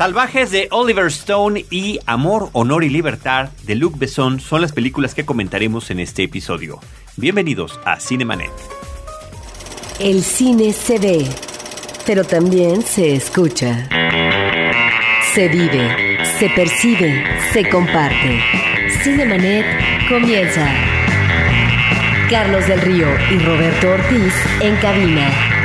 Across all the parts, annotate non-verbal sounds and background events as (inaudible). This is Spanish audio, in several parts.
Salvajes de Oliver Stone y Amor, Honor y Libertad de Luc Besson son las películas que comentaremos en este episodio. Bienvenidos a Cinemanet. El cine se ve, pero también se escucha. Se vive, se percibe, se comparte. Cinemanet comienza. Carlos del Río y Roberto Ortiz en cabina.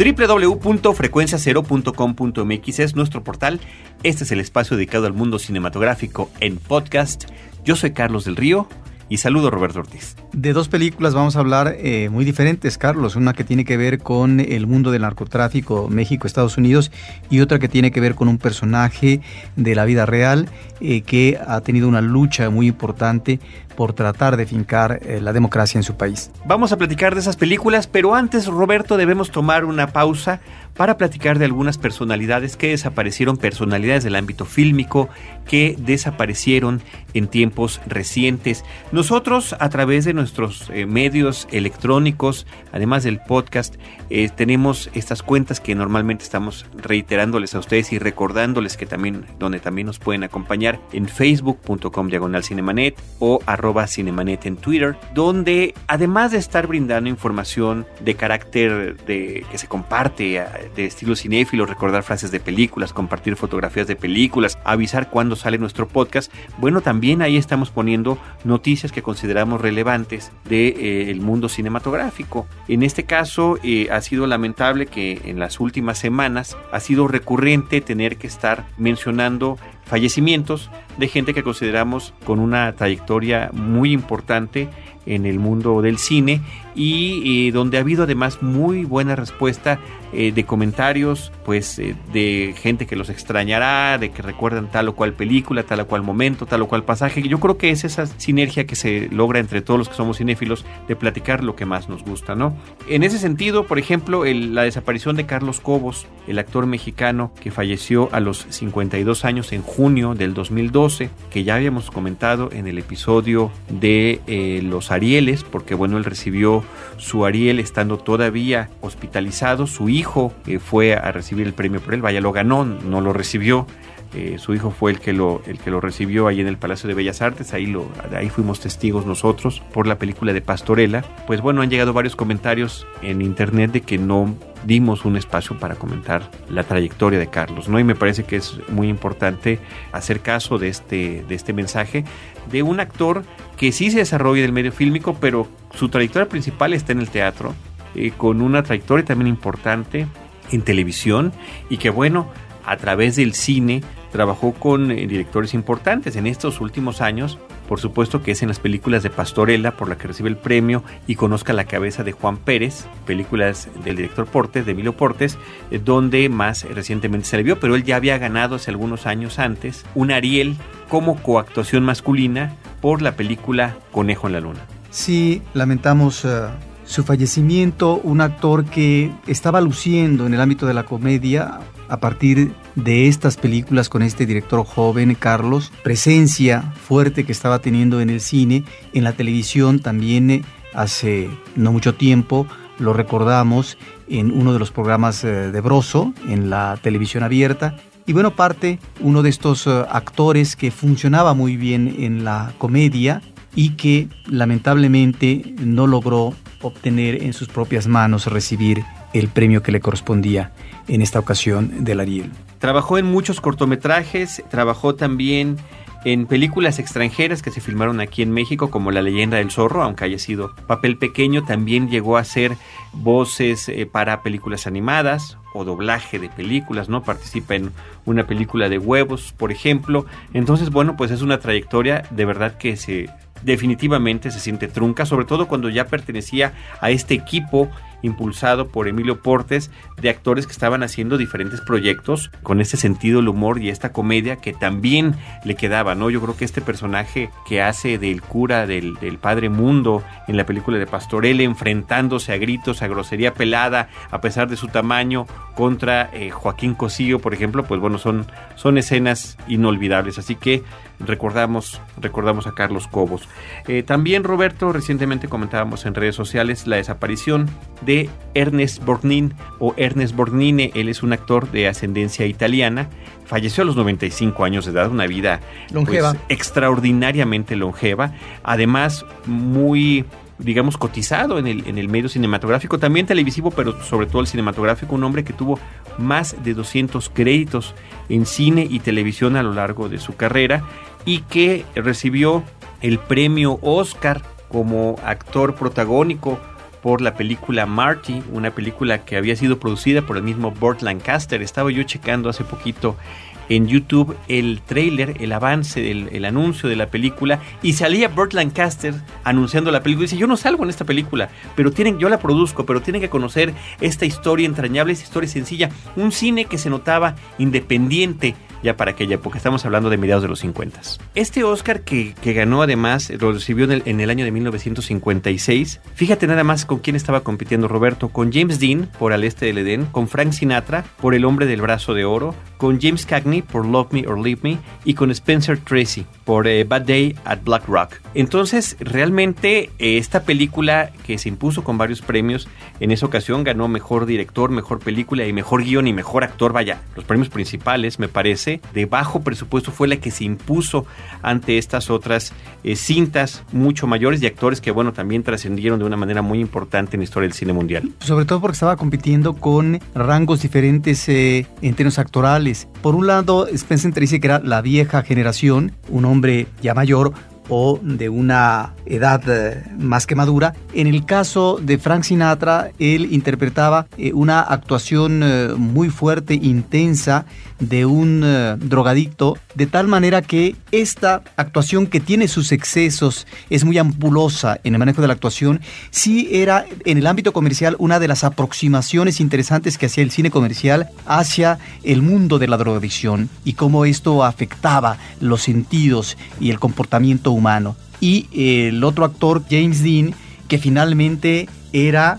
www.frecuenciacero.com.mx es nuestro portal. Este es el espacio dedicado al mundo cinematográfico en podcast. Yo soy Carlos del Río y saludo Roberto Ortiz. De dos películas vamos a hablar eh, muy diferentes, Carlos. Una que tiene que ver con el mundo del narcotráfico México-Estados Unidos y otra que tiene que ver con un personaje de la vida real eh, que ha tenido una lucha muy importante por tratar de fincar eh, la democracia en su país. Vamos a platicar de esas películas, pero antes, Roberto, debemos tomar una pausa para platicar de algunas personalidades que desaparecieron, personalidades del ámbito fílmico que desaparecieron en tiempos recientes. Nosotros, a través de nuestros eh, medios electrónicos, además del podcast, eh, tenemos estas cuentas que normalmente estamos reiterándoles a ustedes y recordándoles que también, donde también nos pueden acompañar en facebook.com diagonal cinemanet o arroba Cinemanet en Twitter, donde además de estar brindando información de carácter de, que se comparte de estilo cinéfilo, recordar frases de películas, compartir fotografías de películas, avisar cuándo sale nuestro podcast, bueno, también ahí estamos poniendo noticias que consideramos relevantes del de, eh, mundo cinematográfico. En este caso, eh, ha sido lamentable que en las últimas semanas ha sido recurrente tener que estar mencionando fallecimientos de gente que consideramos con una trayectoria muy importante en el mundo del cine y eh, donde ha habido además muy buena respuesta eh, de comentarios, pues eh, de gente que los extrañará, de que recuerdan tal o cual película, tal o cual momento, tal o cual pasaje. Yo creo que es esa sinergia que se logra entre todos los que somos cinéfilos de platicar lo que más nos gusta, ¿no? En ese sentido, por ejemplo, la desaparición de Carlos Cobos, el actor mexicano que falleció a los 52 años en junio del 2012, que ya habíamos comentado en el episodio de los Arieles, porque bueno, él recibió su Ariel estando todavía hospitalizado, su hijo eh, fue a recibir el premio por él, vaya, lo ganó, no lo recibió. Eh, su hijo fue el que lo el que lo recibió ahí en el Palacio de Bellas Artes ahí lo ahí fuimos testigos nosotros por la película de Pastorela pues bueno han llegado varios comentarios en internet de que no dimos un espacio para comentar la trayectoria de Carlos no y me parece que es muy importante hacer caso de este de este mensaje de un actor que sí se desarrolla en el medio fílmico pero su trayectoria principal está en el teatro eh, con una trayectoria también importante en televisión y que bueno a través del cine trabajó con eh, directores importantes en estos últimos años. Por supuesto que es en las películas de Pastorela por la que recibe el premio y conozca la cabeza de Juan Pérez, películas del director Portes, de Emilio Portes, eh, donde más recientemente se le vio, pero él ya había ganado hace algunos años antes un Ariel como coactuación masculina por la película Conejo en la Luna. Sí, lamentamos eh, su fallecimiento, un actor que estaba luciendo en el ámbito de la comedia a partir de estas películas con este director joven, Carlos, presencia fuerte que estaba teniendo en el cine, en la televisión también eh, hace no mucho tiempo, lo recordamos en uno de los programas eh, de Broso, en la televisión abierta, y bueno, parte uno de estos eh, actores que funcionaba muy bien en la comedia y que lamentablemente no logró obtener en sus propias manos recibir el premio que le correspondía en esta ocasión del Ariel. Trabajó en muchos cortometrajes, trabajó también en películas extranjeras que se filmaron aquí en México, como La leyenda del zorro, aunque haya sido papel pequeño, también llegó a hacer voces eh, para películas animadas o doblaje de películas, ¿no? Participa en una película de huevos, por ejemplo. Entonces, bueno, pues es una trayectoria de verdad que se definitivamente se siente trunca, sobre todo cuando ya pertenecía a este equipo impulsado por Emilio Portes de actores que estaban haciendo diferentes proyectos con ese sentido del humor y esta comedia que también le quedaba, ¿no? Yo creo que este personaje que hace del cura del, Padre Mundo en la película de Pastorelle enfrentándose a gritos, a grosería pelada, a pesar de su tamaño, contra eh, Joaquín Cosillo, por ejemplo, pues bueno, son, son escenas inolvidables. Así que recordamos, recordamos a Carlos Cobos. Eh, también, Roberto, recientemente comentábamos en redes sociales la desaparición de Ernest Borgnine o Ernest Borgnine. Él es un actor de ascendencia italiana. Falleció a los 95 años de edad, una vida pues, longeva. extraordinariamente longeva. Además, muy digamos, cotizado en el, en el medio cinematográfico, también televisivo, pero sobre todo el cinematográfico, un hombre que tuvo más de 200 créditos en cine y televisión a lo largo de su carrera y que recibió el premio Oscar como actor protagónico por la película Marty, una película que había sido producida por el mismo Burt Lancaster. Estaba yo checando hace poquito en YouTube el trailer, el avance, del, el anuncio de la película y salía Burt Lancaster anunciando la película. Dice, yo no salgo en esta película, pero tienen, yo la produzco, pero tienen que conocer esta historia entrañable, esta historia sencilla. Un cine que se notaba independiente ya para aquella época. Estamos hablando de mediados de los 50. Este Oscar que, que ganó además, lo recibió en el, en el, año de 1956. Fíjate nada más con quién estaba compitiendo Roberto. Con James Dean por Al Este del Edén, con Frank Sinatra por El Hombre del Brazo de Oro, con James Cagney por Love Me or Leave Me y con Spencer Tracy por eh, Bad Day at Black Rock. Entonces, realmente eh, esta película que se impuso con varios premios, en esa ocasión ganó mejor director, mejor película y mejor guion y mejor actor. Vaya, los premios principales, me parece, de bajo presupuesto fue la que se impuso ante estas otras eh, cintas mucho mayores y actores que, bueno, también trascendieron de una manera muy importante en la historia del cine mundial. Sobre todo porque estaba compitiendo con rangos diferentes eh, en términos actorales. Por un lado, Spencer Tracy, que era la vieja generación, un hombre ya mayor, o de una edad eh, más que madura. En el caso de Frank Sinatra, él interpretaba eh, una actuación muy fuerte, intensa, de un drogadicto, de tal manera que esta actuación que tiene sus excesos es muy ampulosa en el manejo de la actuación, sí era en el ámbito comercial una de las aproximaciones interesantes que hacía el cine comercial hacia el mundo de la drogadicción y cómo esto afectaba los sentidos y el comportamiento humano. Y el otro actor, James Dean, que finalmente era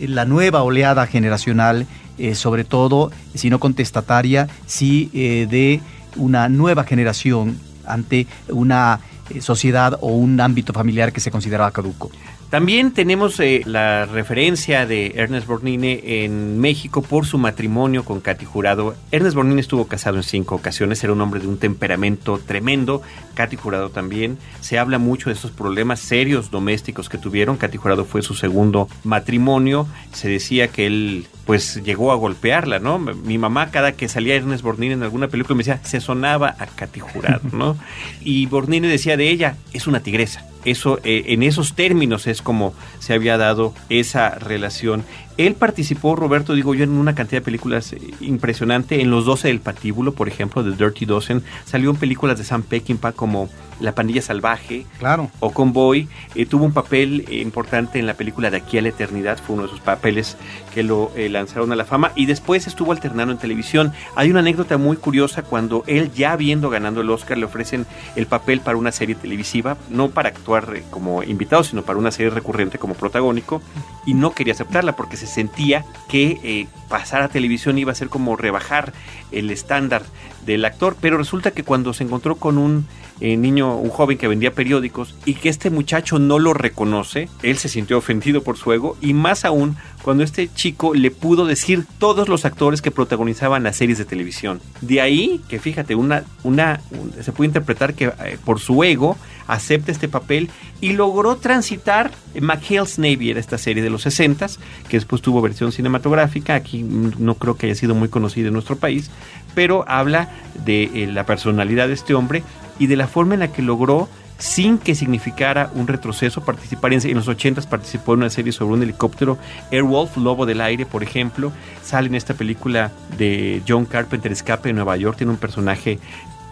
la nueva oleada generacional, eh, sobre todo, si no contestataria, sí eh, de una nueva generación ante una eh, sociedad o un ámbito familiar que se consideraba caduco. También tenemos eh, la referencia de Ernest Borgnine en México por su matrimonio con Katy Jurado. Ernest Borgnine estuvo casado en cinco ocasiones, era un hombre de un temperamento tremendo. Katy Jurado también. Se habla mucho de estos problemas serios domésticos que tuvieron. Katy Jurado fue su segundo matrimonio. Se decía que él pues llegó a golpearla, ¿no? Mi mamá cada que salía Ernest Borgnine en alguna película me decía, se sonaba a Katy Jurado, ¿no? (laughs) Y Borgnine decía de ella, es una tigresa eso, eh, en esos términos es como se había dado esa relación. Él participó, Roberto, digo yo, en una cantidad de películas eh, impresionante. En Los 12 del Patíbulo, por ejemplo, de Dirty Dozen. Salió en películas de Sam Peckinpah como La Pandilla Salvaje claro. o Convoy. Eh, tuvo un papel importante en la película De aquí a la eternidad. Fue uno de sus papeles que lo eh, lanzaron a la fama. Y después estuvo alternando en televisión. Hay una anécdota muy curiosa cuando él, ya habiendo ganando el Oscar, le ofrecen el papel para una serie televisiva. No para actuar como invitado, sino para una serie recurrente como protagónico. Y no quería aceptarla porque se sentía que eh, pasar a televisión iba a ser como rebajar el estándar del actor, pero resulta que cuando se encontró con un eh, niño, un joven que vendía periódicos y que este muchacho no lo reconoce, él se sintió ofendido por su ego y más aún cuando este chico le pudo decir todos los actores que protagonizaban las series de televisión. De ahí que fíjate, una, una, un- se puede interpretar que eh, por su ego acepta este papel y logró transitar McHale's Navy, era esta serie de los 60 que después tuvo versión cinematográfica, aquí no creo que haya sido muy conocida en nuestro país, pero habla de eh, la personalidad de este hombre y de la forma en la que logró sin que significara un retroceso participar en, los 80 participó en una serie sobre un helicóptero Airwolf, Lobo del Aire por ejemplo. Sale en esta película de John Carpenter Escape de Nueva York. Tiene un personaje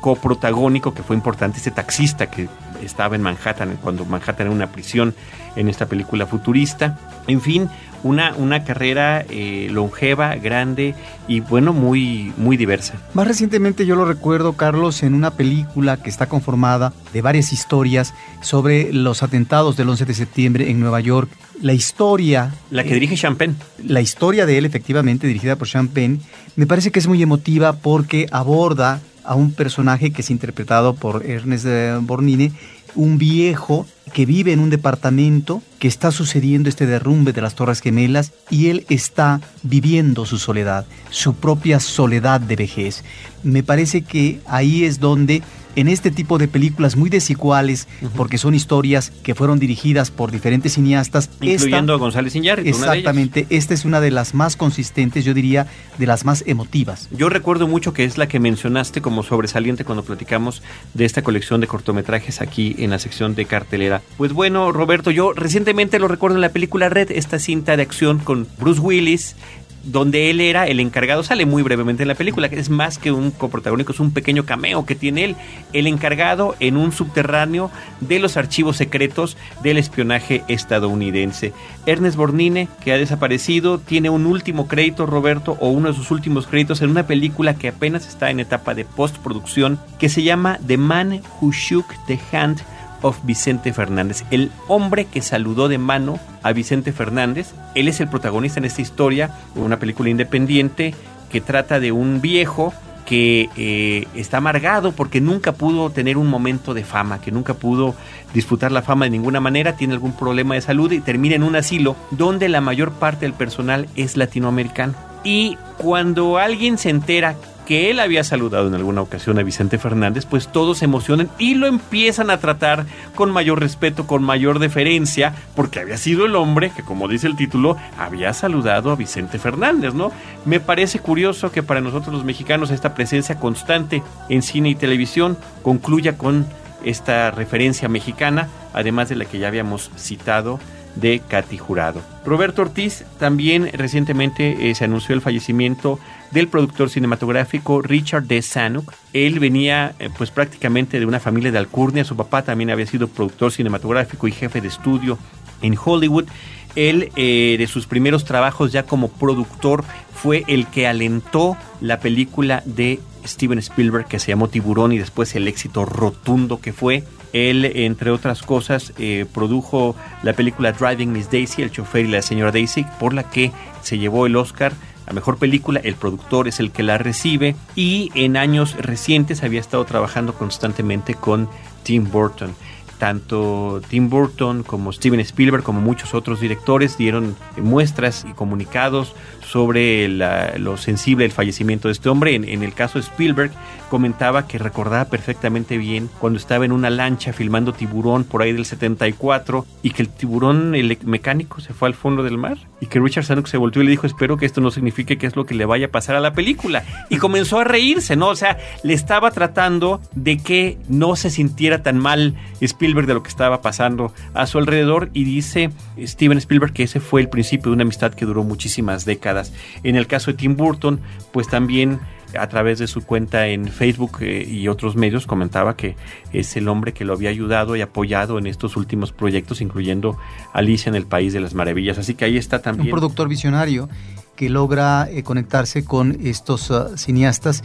coprotagónico que fue importante, ese taxista que estaba en Manhattan, cuando Manhattan era una prisión en esta película futurista. En fin, una, una carrera eh, longeva, grande y bueno, muy, muy diversa. Más recientemente yo lo recuerdo, Carlos, en una película que está conformada de varias historias sobre los atentados del 11 de septiembre en Nueva York. La historia... La que eh, dirige Champagne. la historia de él, efectivamente, dirigida por Champagne, me parece que es muy emotiva porque aborda a un personaje que es interpretado por Ernest Borgnine, un viejo que vive en un departamento que está sucediendo este derrumbe de las Torres Gemelas y él está viviendo su soledad, su propia soledad de vejez. Me parece que ahí es donde en este tipo de películas muy desiguales, porque son historias que fueron dirigidas por diferentes cineastas. Incluyendo a González Iñárritu. Exactamente, esta es una de las más consistentes, yo diría, de las más emotivas. Yo recuerdo mucho que es la que mencionaste como sobresaliente cuando platicamos de esta colección de cortometrajes aquí en la sección de cartelera. Pues bueno, Roberto, yo recientemente lo recuerdo en la película Red, esta cinta de acción con Bruce Willis, donde él era el encargado, sale muy brevemente en la película, que es más que un coprotagónico, es un pequeño cameo que tiene él, el encargado en un subterráneo de los archivos secretos del espionaje estadounidense. Ernest Bornine, que ha desaparecido, tiene un último crédito, Roberto, o uno de sus últimos créditos en una película que apenas está en etapa de postproducción, que se llama The Man Who Shook the Hand of Vicente Fernández, el hombre que saludó de mano a Vicente Fernández. Él es el protagonista en esta historia, una película independiente que trata de un viejo que eh, está amargado porque nunca pudo tener un momento de fama, que nunca pudo disfrutar la fama de ninguna manera, tiene algún problema de salud y termina en un asilo donde la mayor parte del personal es latinoamericano. Y cuando alguien se entera que él había saludado en alguna ocasión a Vicente Fernández, pues todos se emocionan y lo empiezan a tratar con mayor respeto, con mayor deferencia, porque había sido el hombre que, como dice el título, había saludado a Vicente Fernández, ¿no? Me parece curioso que para nosotros los mexicanos esta presencia constante en cine y televisión concluya con esta referencia mexicana, además de la que ya habíamos citado de Katy Jurado. Roberto Ortiz también recientemente eh, se anunció el fallecimiento del productor cinematográfico Richard D. Sanuk. Él venía eh, pues prácticamente de una familia de alcurnia, su papá también había sido productor cinematográfico y jefe de estudio en Hollywood. Él, eh, de sus primeros trabajos ya como productor, fue el que alentó la película de Steven Spielberg que se llamó Tiburón y después el éxito rotundo que fue. Él, entre otras cosas, eh, produjo la película Driving Miss Daisy, El chofer y la señora Daisy, por la que se llevó el Oscar a mejor película. El productor es el que la recibe y en años recientes había estado trabajando constantemente con Tim Burton tanto Tim Burton como Steven Spielberg como muchos otros directores dieron muestras y comunicados sobre lo sensible del fallecimiento de este hombre. En, el caso de Spielberg comentaba que recordaba perfectamente bien cuando estaba en una lancha filmando tiburón por ahí del 74 y que el tiburón el mecánico se fue al fondo del mar y que Richard Sanuk se volvió y le dijo espero que esto no signifique que es lo que le vaya a pasar a la película y comenzó a reírse, ¿no? O sea, le estaba tratando de que no se sintiera tan mal Spielberg de lo que estaba pasando a su alrededor y dice Steven Spielberg que ese fue el principio de una amistad que duró muchísimas décadas en el caso de Tim Burton, pues también a través de su cuenta en Facebook eh, y otros medios comentaba que es el hombre que lo había ayudado y apoyado en estos últimos proyectos, incluyendo Alicia en el País de las Maravillas. Así que ahí está también. Un productor visionario que logra eh, conectarse con estos ah, cineastas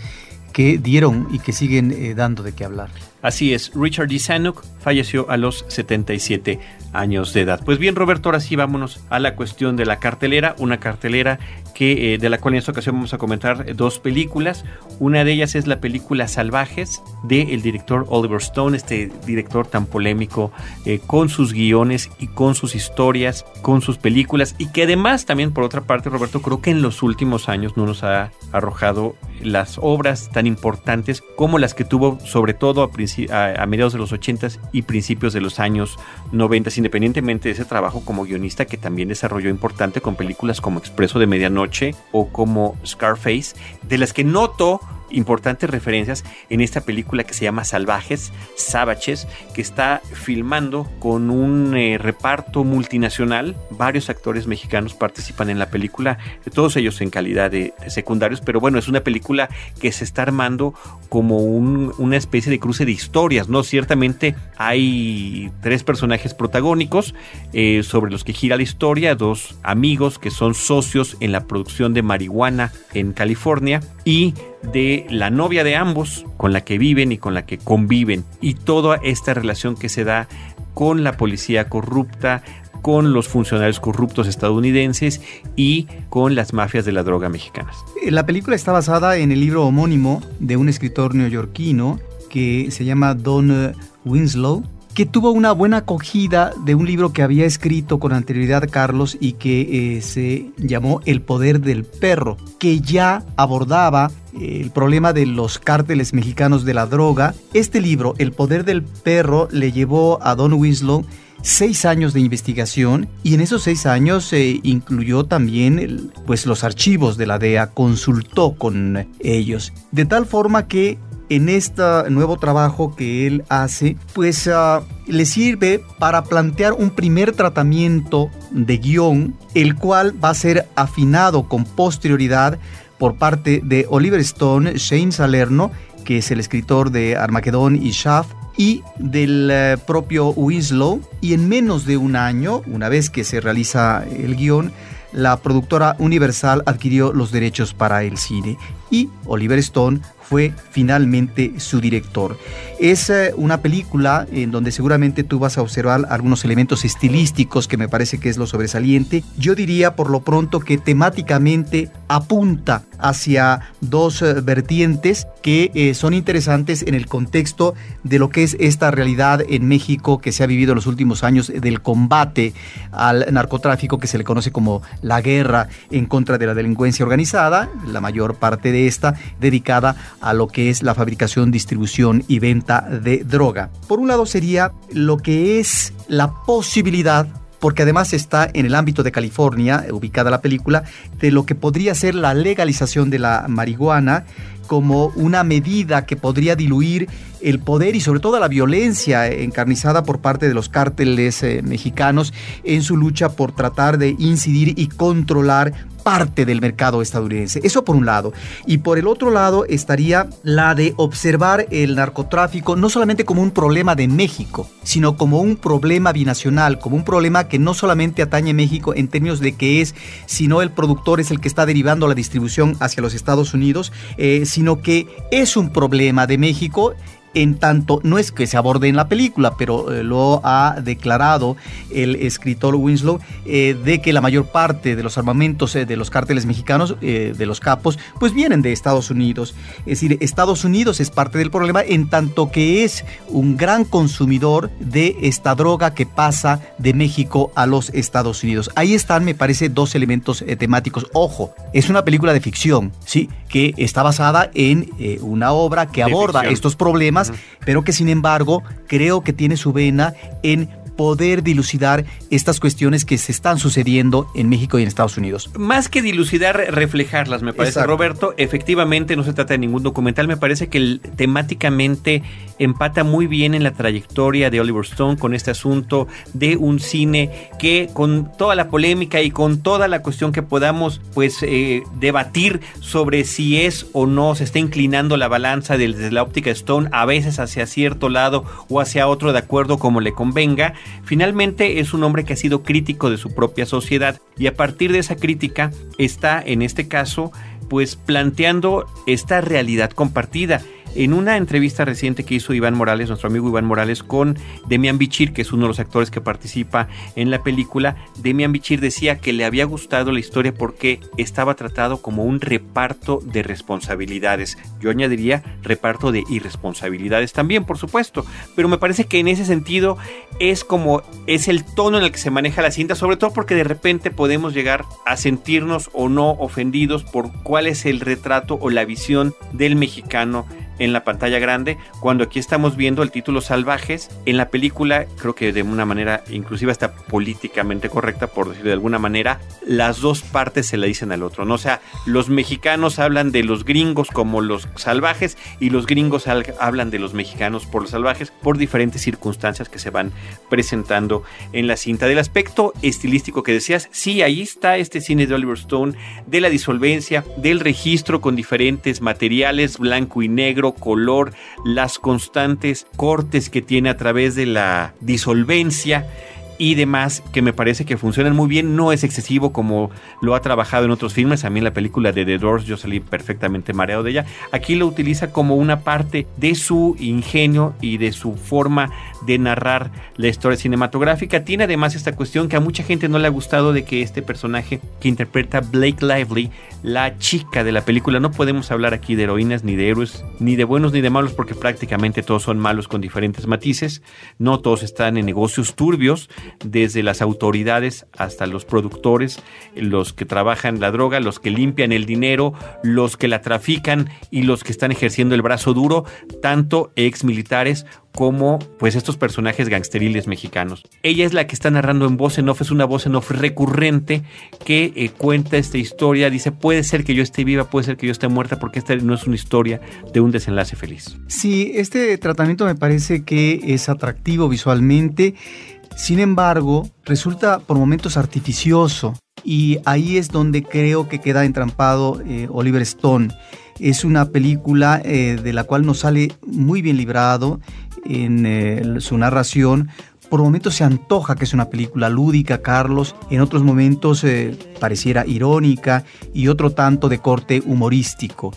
que dieron y que siguen eh, dando de qué hablar. Así es, Richard D. Sanuk falleció a los 77 años de edad. Pues bien, Roberto, ahora sí vámonos a la cuestión de la cartelera, una cartelera que, eh, de la cual en esta ocasión vamos a comentar dos películas. Una de ellas es la película Salvajes del director Oliver Stone, este director tan polémico eh, con sus guiones y con sus historias, con sus películas y que además también por otra parte, Roberto, creo que en los últimos años no nos ha arrojado las obras tan importantes como las que tuvo sobre todo a, mediados de los 80 y principios de los años 90, independientemente de ese trabajo como guionista que también desarrolló importante con películas como Expreso de Medianoche o como Scarface, de las que noto importantes referencias en esta película que se llama Salvajes, Savaches, que está filmando con un eh, reparto multinacional. Varios actores mexicanos participan en la película, todos ellos en calidad de, secundarios, pero bueno, es una película que se está armando como una especie de cruce de historias, ¿no? Ciertamente hay tres personajes protagónicos eh, sobre los que gira la historia, dos amigos que son socios en la producción de marihuana en California y de la novia de ambos con la que viven y con la que conviven y toda esta relación que se da con la policía corrupta, con los funcionarios corruptos estadounidenses y con las mafias de la droga mexicanas. La película está basada en el libro homónimo de un escritor neoyorquino que se llama Don Winslow que tuvo una buena acogida de un libro que había escrito con anterioridad Carlos y que eh, se llamó El poder del perro, que ya abordaba el problema de los cárteles mexicanos de la droga. Este libro, El poder del perro, le llevó a Don Winslow seis años de investigación y en esos seis años se incluyó también pues, los archivos de la DEA, consultó con ellos, de tal forma que en este nuevo trabajo que él hace, pues ah, le sirve para plantear un primer tratamiento de guion, el cual va a ser afinado con posterioridad por parte de Oliver Stone, Shane Salerno, que es el escritor de Armageddon y Shaft, y del eh, propio Winslow. Y en menos de un año, una vez que se realiza el guion, la productora Universal adquirió los derechos para el cine y Oliver Stone fue finalmente su director. Es eh, una película en donde seguramente tú vas a observar algunos elementos estilísticos que me parece que es lo sobresaliente. Yo diría por lo pronto que temáticamente apunta hacia dos eh, vertientes que eh, son interesantes en el contexto de lo que es esta realidad en México que se ha vivido en los últimos años del combate al narcotráfico que se le conoce como la guerra en contra de la delincuencia organizada, la mayor parte de esta dedicada a lo que es la fabricación, distribución y venta de droga. Por un lado sería lo que es la posibilidad porque además está en el ámbito de California, ubicada la película, de lo que podría ser la legalización de la marihuana como una medida que podría diluir el poder y sobre todo la violencia encarnizada por parte de los cárteles eh, mexicanos en su lucha por tratar de incidir y controlar parte del mercado estadounidense. Eso por un lado. Y por el otro lado estaría la de observar el narcotráfico no solamente como un problema de México, sino como un problema binacional, como un problema que no solamente atañe a México en términos de que es, sino el productor es el que está derivando la distribución hacia los Estados Unidos, eh, sino que es un problema de México en tanto, no es que se aborde en la película, pero eh, lo ha declarado el escritor Winslow, eh, de que la mayor parte de los armamentos eh, de los cárteles mexicanos, de los capos, pues vienen de Estados Unidos. Es decir, Estados Unidos es parte del problema en tanto que es un gran consumidor de esta droga que pasa de México a los Estados Unidos. Ahí están, me parece, dos elementos temáticos. Ojo, es una película de ficción, ¿sí? Que está basada en una obra que aborda estos problemas pero que sin embargo creo que tiene su vena en poder dilucidar estas cuestiones que se están sucediendo en México y en Estados Unidos. Más que dilucidar, reflejarlas, me parece, Roberto. Efectivamente, no se trata de ningún documental. Me parece que temáticamente empata muy bien en la trayectoria de Oliver Stone con este asunto de un cine que con toda la polémica y con toda la cuestión que podamos pues eh, debatir sobre si es o no se está inclinando la balanza desde la óptica Stone a veces hacia cierto lado o hacia otro de acuerdo como le convenga, finalmente es un hombre que ha sido crítico de su propia sociedad y a partir de esa crítica está en este caso pues planteando esta realidad compartida en una entrevista reciente que hizo Iván Morales, nuestro amigo Iván Morales, con Demian Bichir, que es uno de los actores que participa en la película, Demian Bichir decía que le había gustado la historia porque estaba tratado como un reparto de responsabilidades. Yo añadiría reparto de irresponsabilidades también, por supuesto, pero me parece que en ese sentido es como es el tono en el que se maneja la cinta, sobre todo porque de repente podemos llegar a sentirnos o no ofendidos por cuál es el retrato o la visión del mexicano en la pantalla grande, cuando aquí estamos viendo el título Salvajes. En la película, creo que de una manera inclusive hasta políticamente correcta, por decirlo de alguna manera, las dos partes se le dicen al otro, ¿no? O sea, los mexicanos hablan de los gringos como los salvajes y los gringos hablan de los mexicanos por los salvajes por diferentes circunstancias que se van presentando en la cinta. Del aspecto estilístico que decías, sí, ahí está este cine de Oliver Stone, de la disolvencia, del registro con diferentes materiales, blanco y negro, color, las constantes cortes que tiene a través de la disolvencia y demás que me parece que funcionan muy bien. No es excesivo como lo ha trabajado en otros filmes. A mí en la película de The Doors yo salí perfectamente mareado de ella. Aquí lo utiliza como una parte de su ingenio y de su forma de narrar la historia cinematográfica. Tiene además esta cuestión que a mucha gente no le ha gustado de que este personaje que interpreta Blake Lively, la chica de la película, no podemos hablar aquí de heroínas ni de héroes, ni de buenos ni de malos porque prácticamente todos son malos con diferentes matices. No todos están en negocios turbios desde las autoridades hasta los productores, los que trabajan la droga, los que limpian el dinero, los que la trafican y los que están ejerciendo el brazo duro, tanto ex militares como pues estos personajes gangsteriles mexicanos. Ella es la que está narrando en voz en off, es una voz en off recurrente que eh, cuenta esta historia, dice puede ser que yo esté viva, puede ser que yo esté muerta, porque esta no es una historia de un desenlace feliz. Sí, este tratamiento me parece que es atractivo visualmente sin embargo, resulta por momentos artificioso y ahí es donde creo que queda entrampado eh, Oliver Stone. Es una película eh, de la cual nos sale muy bien librado en eh, su narración. Por momentos se antoja que es una película lúdica, Carlos. En otros momentos pareciera irónica y otro tanto de corte humorístico.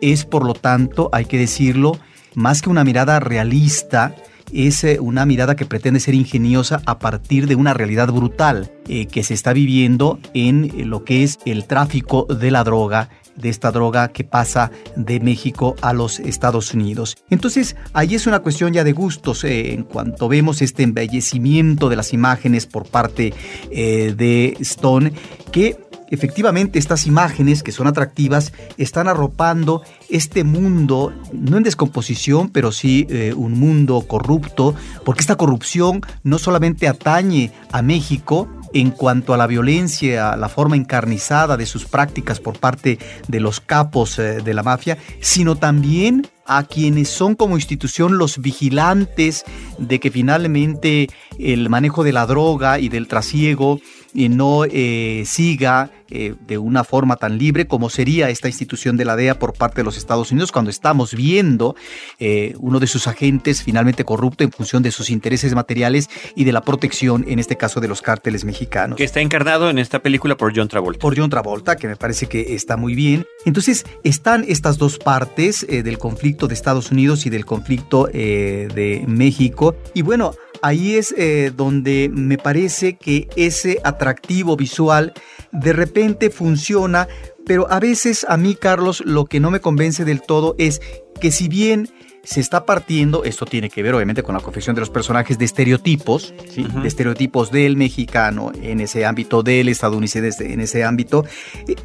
Es, por lo tanto, hay que decirlo, más que una mirada realista, es eh, una mirada que pretende ser ingeniosa a partir de una realidad brutal eh, que se está viviendo en eh, lo que es el tráfico de la droga de esta droga que pasa de México a los Estados Unidos. Entonces, ahí es una cuestión ya de gustos en cuanto vemos este embellecimiento de las imágenes por parte de Stone, que efectivamente estas imágenes que son atractivas están arropando este mundo, no en descomposición, pero sí eh, un mundo corrupto, porque esta corrupción no solamente atañe a México, en cuanto a la violencia, a la forma encarnizada de sus prácticas por parte de los capos eh, de la mafia, sino también a quienes son como institución los vigilantes de que finalmente el manejo de la droga y del trasiego y no eh, siga eh, de una forma tan libre como sería esta institución de la DEA por parte de los Estados Unidos cuando estamos viendo eh, uno de sus agentes finalmente corrupto en función de sus intereses materiales y de la protección, en este caso de los cárteles mexicanos. Que está encarnado en esta película por John Travolta. Por John Travolta, que me parece que está muy bien. Entonces están estas dos partes del conflicto de Estados Unidos y del conflicto de México. Y bueno, ahí es eh, donde me parece que ese atractivo visual de repente funciona, pero a veces a mí, Carlos, lo que no me convence del todo es que si bien se está partiendo, esto tiene que ver obviamente con la confección de los personajes de estereotipos, de estereotipos del mexicano en ese ámbito, del estadounidense en ese ámbito.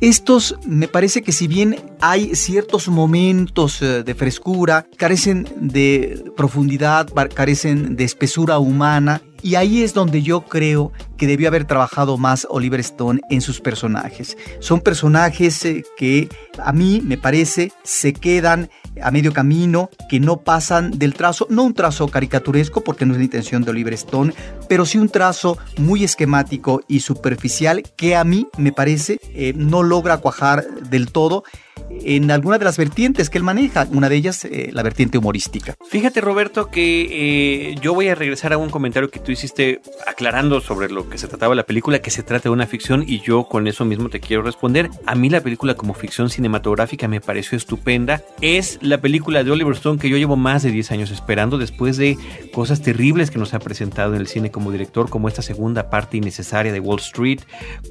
Estos me parece que si bien hay ciertos momentos eh, de frescura, carecen de profundidad, carecen de espesura humana, y ahí es donde yo creo que debió haber trabajado más Oliver Stone en sus personajes. Son personajes eh, que a mí me parece se quedan a medio camino, que no pasan del trazo, no un trazo caricaturesco porque no es la intención de Oliver Stone, pero sí un trazo muy esquemático y superficial que a mí me parece eh, no logra cuajar del todo en alguna de las vertientes que él maneja, una de ellas eh, la vertiente humorística. Fíjate Roberto que eh, yo voy a regresar a un comentario que tú hiciste aclarando sobre lo que se trataba la película, que se trata de una ficción y yo con eso mismo te quiero responder. A mí la película como ficción cinematográfica me pareció estupenda. Es la película de Oliver Stone que yo llevo más de 10 años esperando después de cosas terribles que nos ha presentado en el cine como director, como esta segunda parte innecesaria de Wall Street,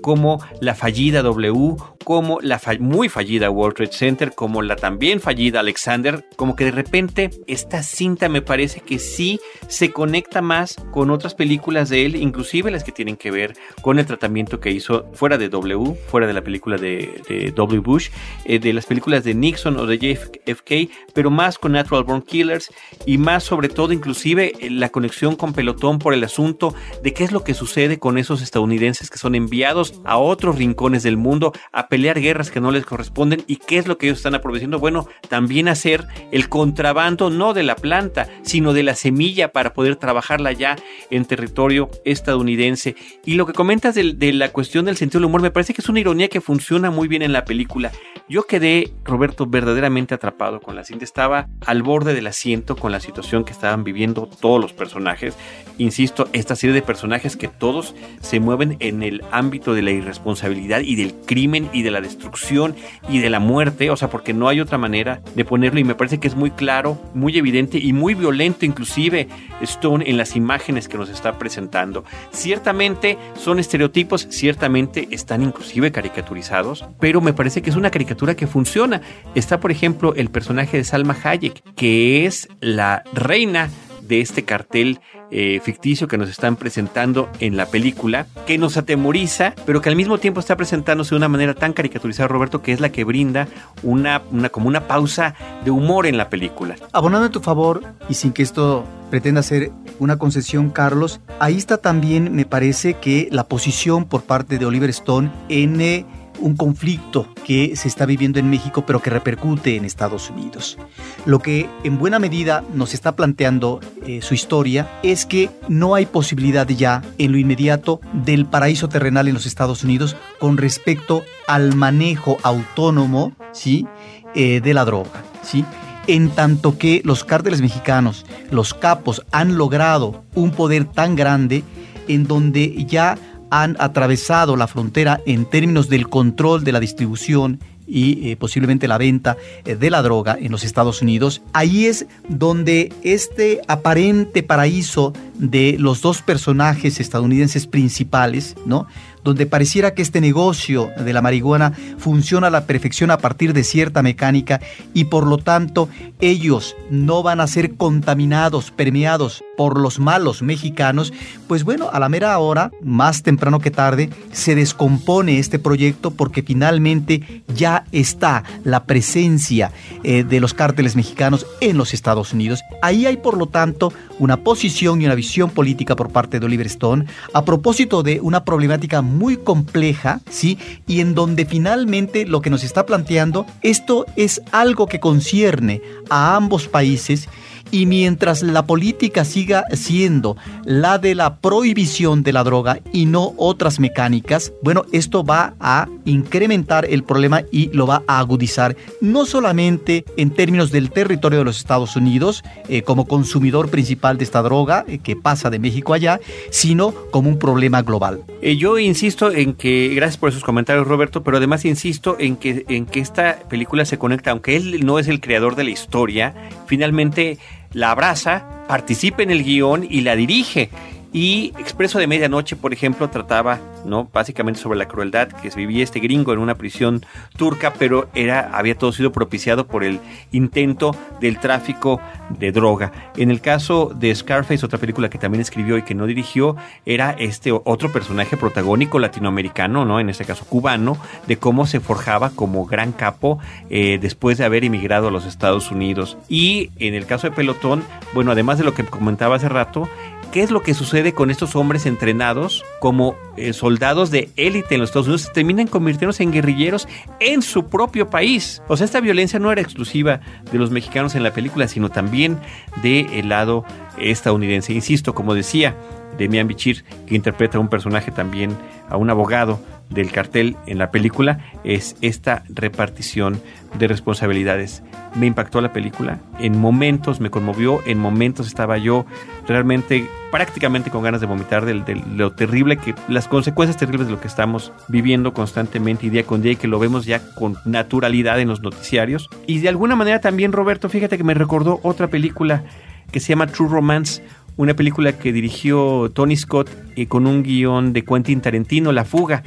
como la fallida W, como la muy fallida Wall Trade Center, como la también fallida Alexander, como que de repente esta cinta me parece que sí se conecta más con otras películas de él, inclusive las que tienen que ver con el tratamiento que hizo fuera de W, fuera de la película de, W. Bush, eh, de las películas de Nixon o de JFK, pero más con Natural Born Killers y más sobre todo inclusive eh, la conexión con Pelotón por el asunto de qué es lo que sucede con esos estadounidenses que son enviados a otros rincones del mundo a pelear guerras que no les corresponden y qué es lo que ellos están aprovechando. Bueno, también hacer el contrabando no de la planta, sino de la semilla para poder trabajarla ya en territorio estadounidense. Y lo que comentas de, de la cuestión del sentido del humor me parece que es una ironía que funciona muy bien en la película. Yo quedé, Roberto, verdaderamente atrapado con la cinta. Estaba al borde del asiento con la situación que estaban viviendo todos los personajes. Insisto, esta serie de personajes que todos se mueven en el ámbito de la irresponsabilidad y del crimen y de la destrucción y de la muerte. O sea, porque no hay otra manera de ponerlo y me parece que es muy claro, muy evidente y muy violento inclusive Stone en las imágenes que nos está presentando. Ciertamente son estereotipos, ciertamente están inclusive caricaturizados, pero me parece que es una caricatura que funciona. Está, por ejemplo, el personaje de Salma Hayek, que es la reina de este cartel eh, ficticio que nos están presentando en la película, que nos atemoriza, pero que al mismo tiempo está presentándose de una manera tan caricaturizada, Roberto, que es la que brinda una, como una pausa de humor en la película. Abonando en tu favor, y sin que esto pretenda ser una concesión, Carlos, ahí está también, me parece, que la posición por parte de Oliver Stone en... Eh, un conflicto que se está viviendo en México pero que repercute en Estados Unidos. Lo que en buena medida nos está planteando eh, su historia es que no hay posibilidad ya en lo inmediato del paraíso terrenal en los Estados Unidos con respecto al manejo autónomo ¿sí? Eh, de la droga. ¿sí? en tanto que los cárteles mexicanos, los capos, han logrado un poder tan grande en donde ya han atravesado la frontera en términos del control de la distribución y eh, posiblemente la venta eh, de la droga en los Estados Unidos. Ahí es donde este aparente paraíso de los dos personajes estadounidenses principales, ¿no? donde pareciera que este negocio de la marihuana funciona a la perfección a partir de cierta mecánica y por lo tanto ellos no van a ser contaminados, permeados por los malos mexicanos, pues bueno, a la mera hora, más temprano que tarde, se descompone este proyecto porque finalmente ya está la presencia eh, de los cárteles mexicanos en los Estados Unidos. Ahí hay por lo tanto una posición y una visión política por parte de Oliver Stone a propósito de una problemática muy compleja, ¿sí? Y en donde finalmente lo que nos está planteando, esto es algo que concierne a ambos países y mientras la política siga siendo la de la prohibición de la droga y no otras mecánicas, bueno, esto va a incrementar el problema y lo va a agudizar, no solamente en términos del territorio de los Estados Unidos, eh, como consumidor principal de esta droga eh, que pasa de México allá, sino como un problema global. Eh, yo insisto en que, gracias por esos comentarios Roberto, pero además insisto en que, en que esta película se conecta, aunque él no es el creador de la historia, finalmente la abraza, participa en el guion y la dirige. Y Expreso de Medianoche, por ejemplo, trataba, ¿no? Básicamente sobre la crueldad que vivía este gringo en una prisión turca, pero era, había todo sido propiciado por el intento del tráfico de droga. En el caso de Scarface, otra película que también escribió y que no dirigió, era este otro personaje protagónico latinoamericano, ¿no? En este caso cubano, de cómo se forjaba como gran capo eh, después de haber emigrado a los Estados Unidos. Y en el caso de Pelotón, bueno, además de lo que comentaba hace rato, ¿Qué es lo que sucede con estos hombres entrenados como eh, soldados de élite en los Estados Unidos? Terminan convirtiéndose en guerrilleros en su propio país. O sea, esta violencia no era exclusiva de los mexicanos en la película, sino también del lado estadounidense. Insisto, como decía, Demian Bichir, que interpreta a un personaje también, a un abogado del cartel en la película, es esta repartición de responsabilidades. Me impactó la película, en momentos me conmovió, en momentos estaba yo realmente prácticamente con ganas de vomitar de, lo terrible que, las consecuencias terribles de lo que estamos viviendo constantemente y día con día y que lo vemos ya con naturalidad en los noticiarios. Y de alguna manera también, Roberto, fíjate que me recordó otra película que se llama True Romance, una película que dirigió Tony Scott y con un guion de Quentin Tarantino, La Fuga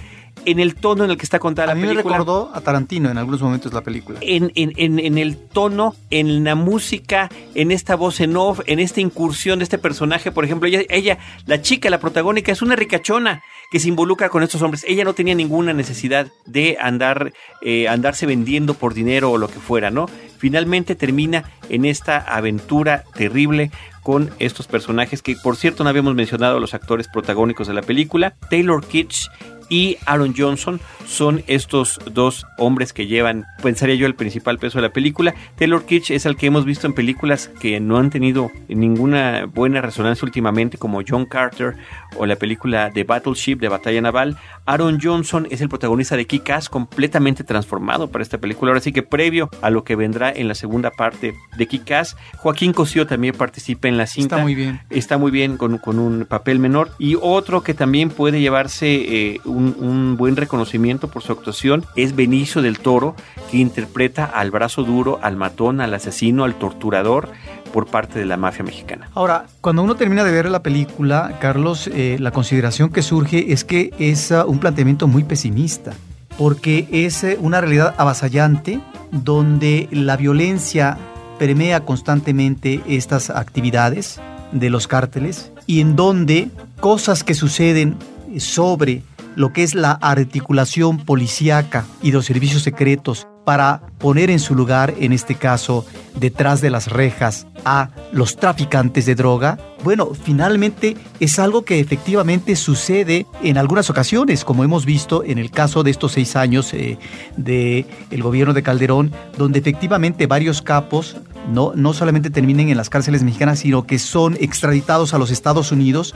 en el tono en el que está contada a la mí película. Me recordó a Tarantino en algunos momentos la película. En, en, en, en, el tono, en la música, en esta voz en off, en esta incursión de este personaje. Por ejemplo, ella, ella la chica, la protagónica, es una ricachona que se involucra con estos hombres. Ella no tenía ninguna necesidad de andar, eh, andarse vendiendo por dinero o lo que fuera, ¿no? Finalmente termina en esta aventura terrible con estos personajes que, por cierto, no habíamos mencionado a los actores protagónicos de la película. Taylor Kitsch y Aaron Johnson son estos dos hombres que llevan, pensaría yo, el principal peso de la película. Taylor Kitsch es el que hemos visto en películas que no han tenido ninguna buena resonancia últimamente, como John Carter o la película de Battleship, de Batalla Naval. Aaron Johnson es el protagonista de Kick-Ass, completamente transformado para esta película. Ahora sí que previo a lo que vendrá en la segunda parte de Kick-Ass, Joaquín Cosío también participa en la cinta. Está muy bien. Está muy bien con, con un papel menor. Y otro que también puede llevarse eh, un, un buen reconocimiento por su actuación es Benicio del Toro, que interpreta al brazo duro, al matón, al asesino, al torturador por parte de la mafia mexicana. Ahora, cuando uno termina de ver la película, Carlos, eh, la consideración que surge es que es uh, un planteamiento muy pesimista, porque es uh, una realidad avasallante donde la violencia permea constantemente estas actividades de los cárteles y en donde cosas que suceden sobre lo que es la articulación policíaca y los servicios secretos para poner en su lugar, en este caso, detrás de las rejas a los traficantes de droga, bueno, finalmente es algo que efectivamente sucede en algunas ocasiones, como hemos visto en el caso de estos seis años eh, del gobierno de Calderón, donde efectivamente varios capos no, no solamente terminan en las cárceles mexicanas, sino que son extraditados a los Estados Unidos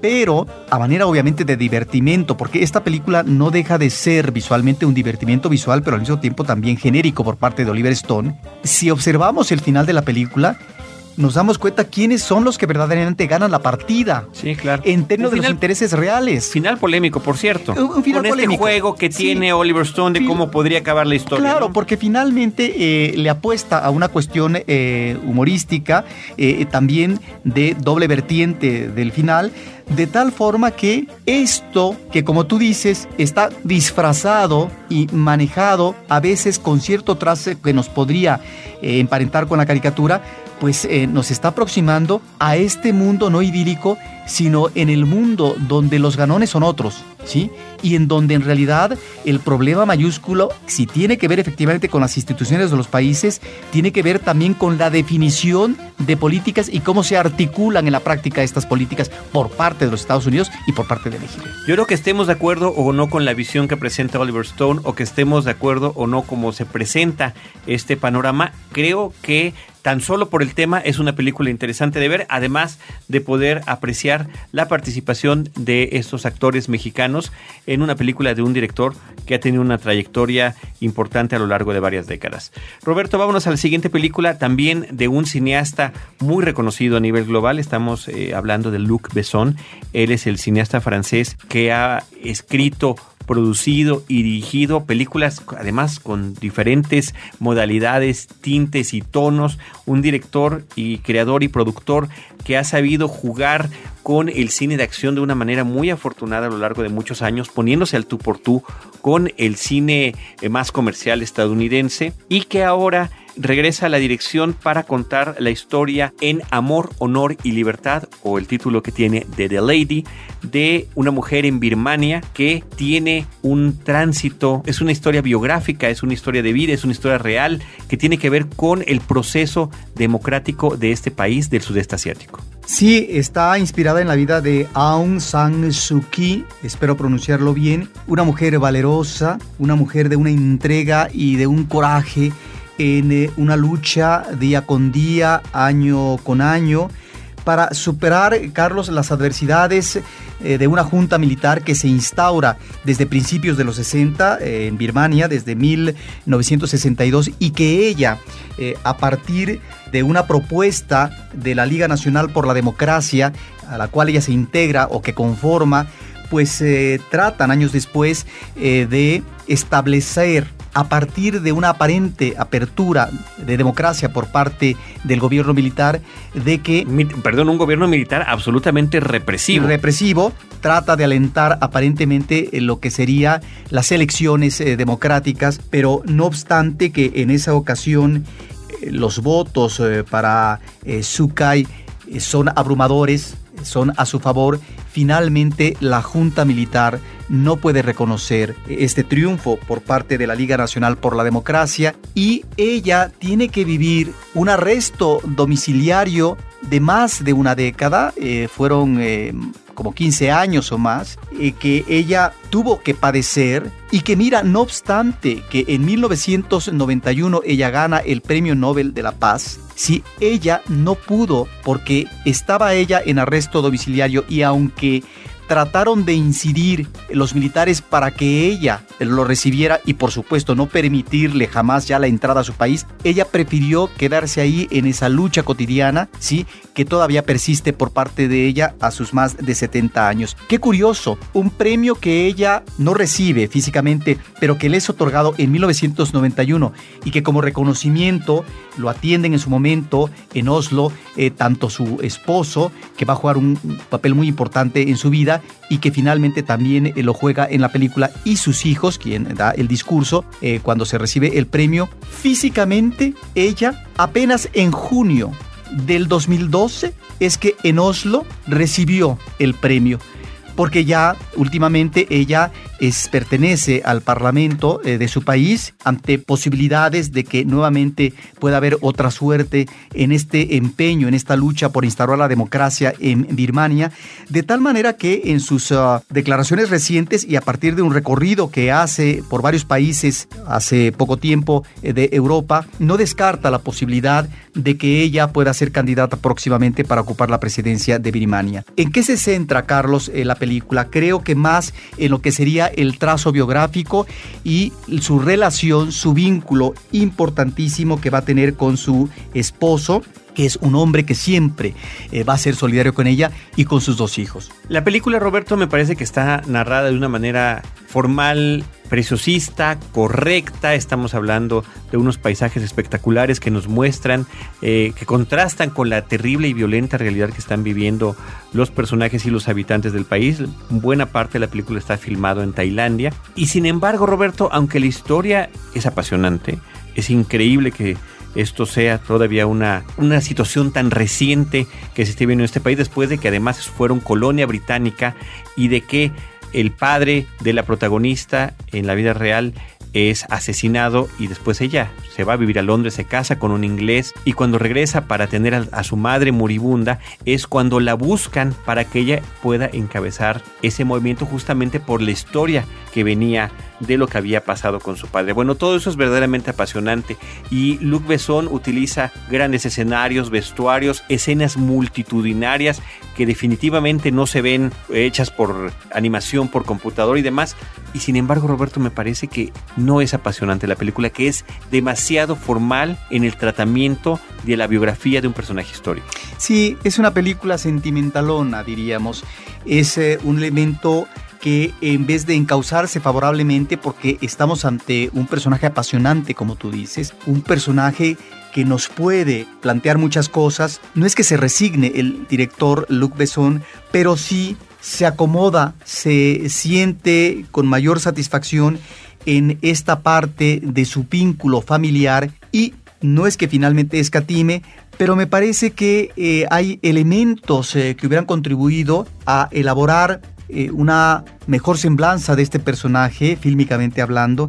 pero a manera obviamente de divertimento, porque esta película no deja de ser visualmente un divertimento visual, pero al mismo tiempo también genérico por parte de Oliver Stone. Si observamos el final de la película, nos damos cuenta quiénes son los que verdaderamente ganan la partida. Sí, claro. En términos de los intereses reales. Final polémico, por cierto. Un, un final Con este polémico. juego que Sí. tiene Oliver Stone de cómo podría acabar la historia. Claro, ¿no? porque finalmente eh, le apuesta a una cuestión eh, humorística, eh, también de doble vertiente del final, de tal forma que esto, que como tú dices, está disfrazado y manejado a veces con cierto trace que nos podría emparentar con la caricatura, pues eh, nos está aproximando a este mundo no idílico, sino en el mundo donde los ganones son otros, ¿sí? Y en donde en realidad el problema mayúsculo, si tiene que ver efectivamente con las instituciones de los países, tiene que ver también con la definición de políticas y cómo se articulan en la práctica estas políticas por parte de los Estados Unidos y por parte de México. Yo creo que estemos de acuerdo o no con la visión que presenta Oliver Stone o que estemos de acuerdo o no como se presenta este panorama, creo que tan solo por el tema es una película interesante de ver, además de poder apreciar la participación de estos actores mexicanos en una película de un director que ha tenido una trayectoria importante a lo largo de varias décadas. Roberto, vámonos a la siguiente película, también de un cineasta muy reconocido a nivel global. Estamos eh, hablando de Luc Besson. Él es el cineasta francés que ha escrito producido y dirigido películas además con diferentes modalidades, tintes y tonos, un director y creador y productor que ha sabido jugar con el cine de acción de una manera muy afortunada a lo largo de muchos años, poniéndose al tú por tú con el cine eh, más comercial estadounidense y que ahora regresa a la dirección para contar la historia en Amor, Honor y Libertad, o el título que tiene de The Lady, de una mujer en Birmania que tiene un tránsito, es una historia biográfica, es una historia de vida, es una historia real que tiene que ver con el proceso democrático de este país del sudeste asiático. Sí, está inspirada en la vida de Aung San Suu Kyi, espero pronunciarlo bien, una mujer valerosa, una mujer de una entrega y de un coraje en eh, una lucha día con día, año con año, para superar, Carlos, las adversidades eh, de una junta militar que se instaura desde principios de los 60 eh, en Birmania, desde 1962, y que ella, a partir de una propuesta de la Liga Nacional por la Democracia, a la cual ella se integra o que conforma, pues eh, tratan años después de establecer a partir de una aparente apertura de democracia por parte del gobierno militar, de que perdón, un gobierno militar absolutamente represivo. represivo trata de alentar aparentemente eh, lo que sería las elecciones eh, democráticas, pero no obstante que en esa ocasión eh, los votos para Sukai son abrumadores, son a su favor. Finalmente, la Junta Militar no puede reconocer este triunfo por parte de la Liga Nacional por la Democracia y ella tiene que vivir un arresto domiciliario de más de una década. Eh, fueron eh, como 15 años o más, eh, que ella tuvo que padecer y que mira, no obstante que en 1991 ella gana el Premio Nobel de la Paz, si ella no pudo porque estaba ella en arresto domiciliario y aunque trataron de incidir los militares para que ella lo recibiera y por supuesto no permitirle jamás ya la entrada a su país, ella prefirió quedarse ahí en esa lucha cotidiana, ¿sí? que todavía persiste por parte de ella a sus más de 70 años. Qué curioso, un premio que ella no recibe físicamente, pero que le es otorgado en 1991 y que como reconocimiento lo atienden en su momento en Oslo, eh, tanto su esposo, que va a jugar un papel muy importante en su vida, y que finalmente también eh, lo juega en la película y sus hijos, quien da el discurso eh, cuando se recibe el premio. Físicamente, ella apenas en junio del 2012 es que en Oslo recibió el premio porque ya últimamente ella es, pertenece al Parlamento eh, de su país ante posibilidades de que nuevamente pueda haber otra suerte en este empeño, en esta lucha por instaurar la democracia en Birmania, de tal manera que en sus ah, declaraciones recientes y a partir de un recorrido que hace por varios países hace poco tiempo eh, de Europa, no descarta la posibilidad de que ella pueda ser candidata próximamente para ocupar la presidencia de Birmania. ¿En qué se centra, Carlos, la película? Creo que más en lo que sería el trazo biográfico y su relación, su vínculo importantísimo que va a tener con su esposo, es un hombre que siempre eh, va a ser solidario con ella y con sus dos hijos. La película, Roberto, me parece que está narrada de una manera formal, preciosista, correcta. Estamos hablando de unos paisajes espectaculares que nos muestran, eh, que contrastan con la terrible y violenta realidad que están viviendo los personajes y los habitantes del país. Buena parte de la película está filmado en Tailandia. Y sin embargo, Roberto, aunque la historia es apasionante, es increíble que esto sea todavía una, una situación tan reciente que se esté viendo en este país después de que además fueron colonia británica y de que el padre de la protagonista en la vida real es asesinado y después ella se va a vivir a Londres, se casa con un inglés y cuando regresa para tener a, su madre moribunda es cuando la buscan para que ella pueda encabezar ese movimiento justamente por la historia que venía de lo que había pasado con su padre. Bueno, todo eso es verdaderamente apasionante y Luc Besson utiliza grandes escenarios, vestuarios, escenas multitudinarias que definitivamente no se ven hechas por animación, por computador y demás. Y sin embargo, Roberto, me parece que no es apasionante la película, que es demasiado formal en el tratamiento de la biografía de un personaje histórico. Sí, es una película sentimentalona, diríamos. Es eh, un elemento que en vez de encauzarse favorablemente porque estamos ante un personaje apasionante, como tú dices, un personaje que nos puede plantear muchas cosas, no es que se resigne el director Luc Besson, pero sí se acomoda, se siente con mayor satisfacción en esta parte de su vínculo familiar y no es que finalmente escatime, pero me parece que eh, hay elementos eh, que hubieran contribuido a elaborar eh, una mejor semblanza de este personaje, fílmicamente hablando.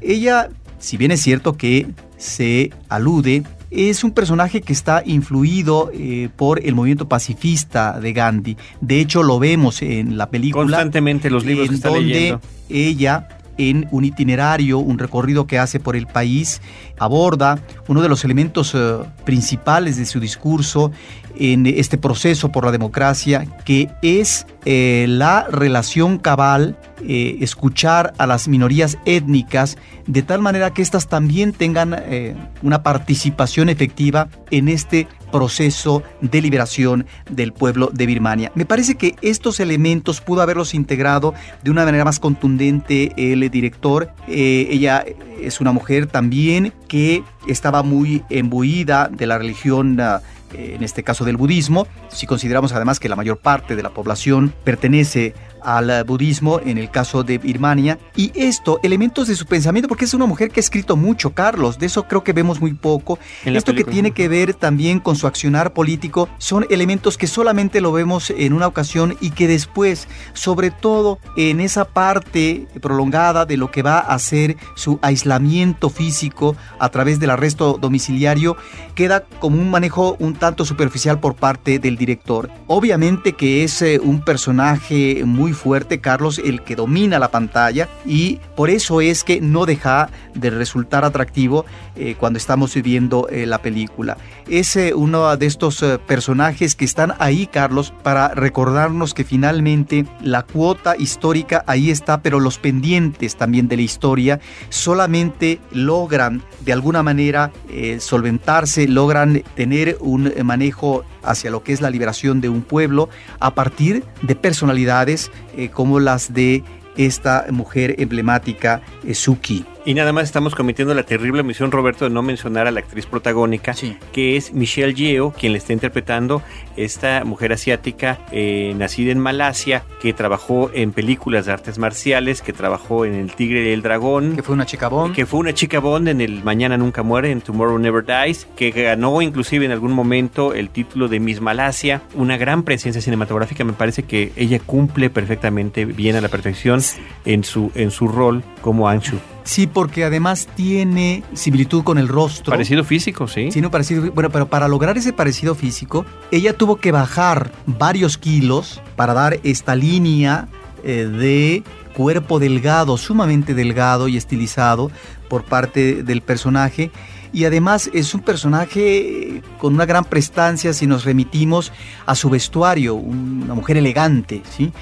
Ella, si bien es cierto que se alude, es un personaje que está influido eh, por el movimiento pacifista de Gandhi. De hecho, lo vemos en la película. Constantemente los libros que está donde ella en un itinerario, un recorrido que hace por el país, aborda uno de los elementos eh, principales de su discurso en este proceso por la democracia, que es eh, la relación cabal, eh, escuchar a las minorías étnicas, de tal manera que éstas también tengan eh, una participación efectiva en este proceso de liberación del pueblo de Birmania. Me parece que estos elementos pudo haberlos integrado de una manera más contundente el director. ella es una mujer también que estaba muy embuida de la religión ah, en este caso del budismo, si consideramos además que la mayor parte de la población pertenece al budismo en el caso de Birmania. Y esto, elementos de su pensamiento, porque es una mujer que ha escrito mucho, Carlos, de eso creo que vemos muy poco. Esto que tiene que ver también con su accionar político son elementos que solamente lo vemos en una ocasión y que después, sobre todo en esa parte prolongada de lo que va a ser su aislamiento físico a través del arresto domiciliario, queda como un manejo un tanto superficial por parte del director. Obviamente que es eh, un personaje muy fuerte, Carlos, el que domina la pantalla y por eso es que no deja de resultar atractivo eh, cuando estamos viendo eh, la película. Es uno de estos personajes que están ahí, Carlos, para recordarnos que finalmente la cuota histórica ahí está, pero los pendientes también de la historia solamente logran de alguna manera solventarse, logran tener un manejo hacia lo que es la liberación de un pueblo a partir de personalidades eh, como las de esta mujer emblemática, Suki. Y nada más estamos cometiendo la terrible misión, Roberto, de no mencionar a la actriz protagónica, que es Michelle Yeoh, quien le está interpretando esta mujer asiática eh, nacida en Malasia, que trabajó en películas de artes marciales, que trabajó en El Tigre y el Dragón. Que fue una chica Bond. Que fue una chica Bond en el Mañana Nunca Muere, en Tomorrow Never Dies, que ganó inclusive en algún momento el título de Miss Malasia. Una gran presencia cinematográfica, me parece que ella cumple perfectamente bien a la perfección en su, en su rol como Anshu. Sí, porque además tiene similitud con el rostro. Parecido físico, sí. Sí, no parecido. Bueno, pero para lograr ese parecido físico, ella tuvo que bajar varios kilos para dar esta línea eh, de cuerpo delgado, sumamente delgado y estilizado por parte del personaje. Y además es un personaje con una gran prestancia si nos remitimos a su vestuario, una mujer elegante, ¿sí?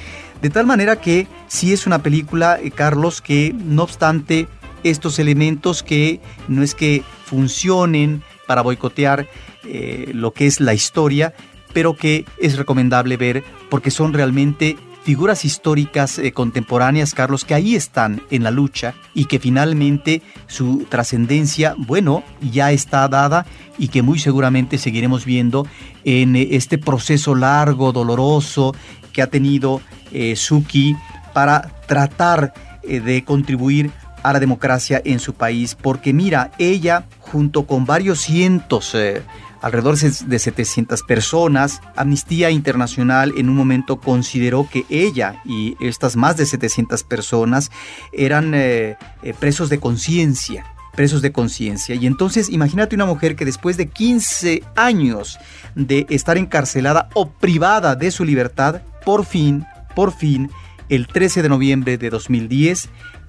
De tal manera que sí es una película, eh, Carlos, que no obstante estos elementos que no es que funcionen para boicotear eh, lo que es la historia, pero que es recomendable ver porque son realmente figuras históricas eh, contemporáneas, Carlos, que ahí están en la lucha y que finalmente su trascendencia, bueno, ya está dada y que muy seguramente seguiremos viendo en eh, este proceso largo, doloroso que ha tenido Suki para tratar de contribuir a la democracia en su país, porque mira, ella junto con varios cientos, eh, alrededor de 700 personas, Amnistía Internacional en un momento consideró que ella y estas más de 700 personas eran eh, eh, presos de conciencia presos de conciencia. Y entonces imagínate una mujer que después de 15 años de estar encarcelada o privada de su libertad, por fin, por fin, el 13 de noviembre de 2010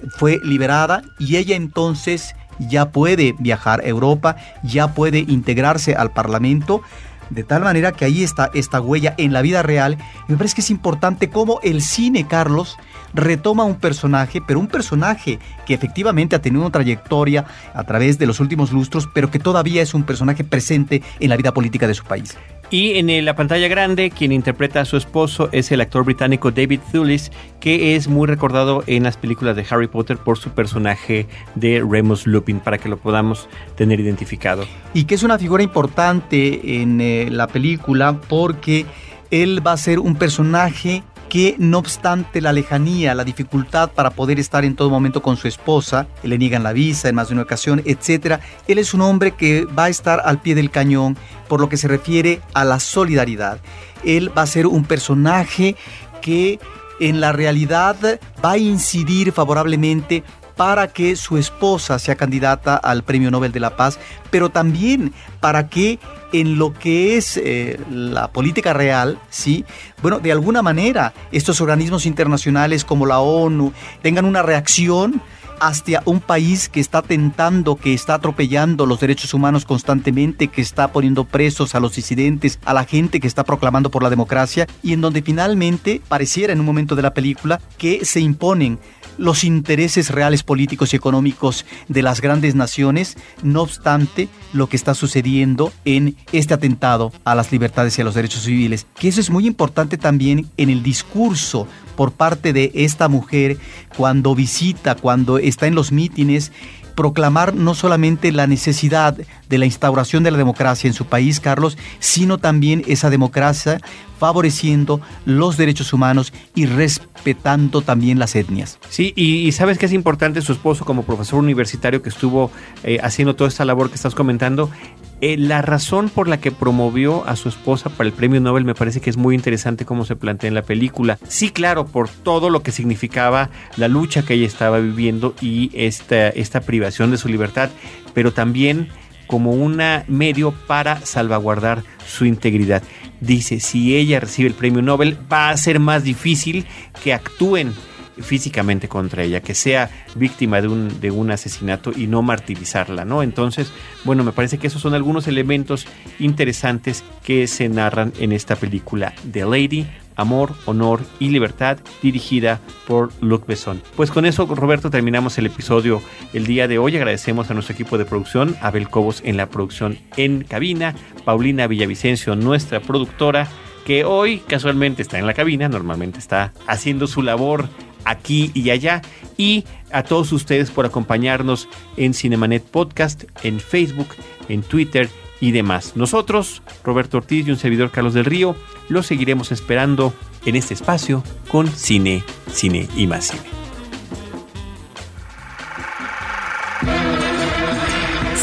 fue liberada y ella entonces ya puede viajar a Europa, ya puede integrarse al Parlamento, de tal manera que ahí está esta huella en la vida real. Me parece que es importante cómo el cine, Carlos, retoma un personaje, pero un personaje que efectivamente ha tenido una trayectoria a través de los últimos lustros, pero que todavía es un personaje presente en la vida política de su país. Y en la pantalla grande, quien interpreta a su esposo es el actor británico David Thewlis, que es muy recordado en las películas de Harry Potter por su personaje de Remus Lupin, para que lo podamos tener identificado. Y que es una figura importante en eh, la película porque él va a ser un personaje que no obstante la lejanía, la dificultad para poder estar en todo momento con su esposa, le niegan la visa en más de una ocasión, etc., él es un hombre que va a estar al pie del cañón por lo que se refiere a la solidaridad. Él va a ser un personaje que en la realidad va a incidir favorablemente para que su esposa sea candidata al Premio Nobel de la Paz, pero también para que en lo que es eh, la política real, ¿sí? Bueno, de alguna manera estos organismos internacionales como la ONU tengan una reacción hacia un país que está tentando, que está atropellando los derechos humanos constantemente, que está poniendo presos a los disidentes, a la gente que está proclamando por la democracia y en donde finalmente pareciera en un momento de la película que se imponen los intereses reales políticos y económicos de las grandes naciones, no obstante lo que está sucediendo en este atentado a las libertades y a los derechos civiles. Que eso es muy importante también en el discurso por parte de esta mujer cuando visita, cuando está en los mítines proclamar no solamente la necesidad de la instauración de la democracia en su país, Carlos, sino también esa democracia favoreciendo los derechos humanos y respetando también las etnias. Sí, y, sabes que es importante su esposo como profesor universitario que estuvo eh, haciendo toda esta labor que estás comentando. Eh, la razón por la que promovió a su esposa para el premio Nobel me parece que es muy interesante cómo se plantea en la película. Sí, claro, por todo lo que significaba la lucha que ella estaba viviendo y esta, esta privación de su libertad, pero también como un medio para salvaguardar su integridad. Dice, si ella recibe el premio Nobel, va a ser más difícil que actúen físicamente contra ella, que sea víctima de un, de un asesinato y no martirizarla, ¿no? Entonces, bueno, me parece que esos son algunos elementos interesantes que se narran en esta película The Lady, Amor, Honor y Libertad, dirigida por Luc Besson. Pues con eso, Roberto, terminamos el episodio el día de hoy. Agradecemos a nuestro equipo de producción, Abel Cobos en la producción en cabina, Paulina Villavicencio, nuestra productora, que hoy casualmente está en la cabina, normalmente está haciendo su labor aquí y allá. Y a todos ustedes por acompañarnos en Cinemanet Podcast, en Facebook, en Twitter y demás. Nosotros, Roberto Ortiz y un servidor Carlos del Río, los seguiremos esperando en este espacio con Cine, Cine y más Cine.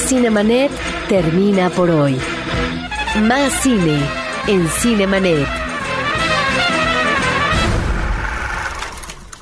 Cinemanet termina por hoy. Más cine en Cinemanet.